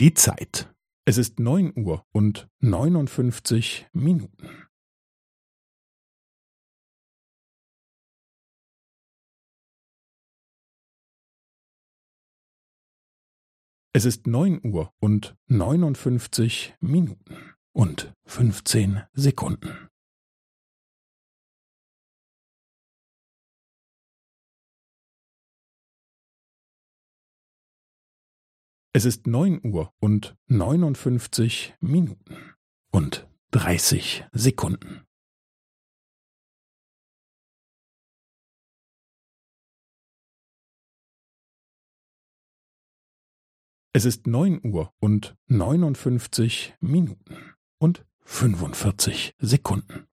Die Zeit. Es ist neun Uhr und neunundfünfzig Minuten. Es ist neun Uhr und neunundfünfzig Minuten und fünfzehn Sekunden. Es ist neun Uhr und neunundfünfzig Minuten und dreißig Sekunden. Es ist neun Uhr und neunundfünfzig Minuten und fünfundvierzig Sekunden.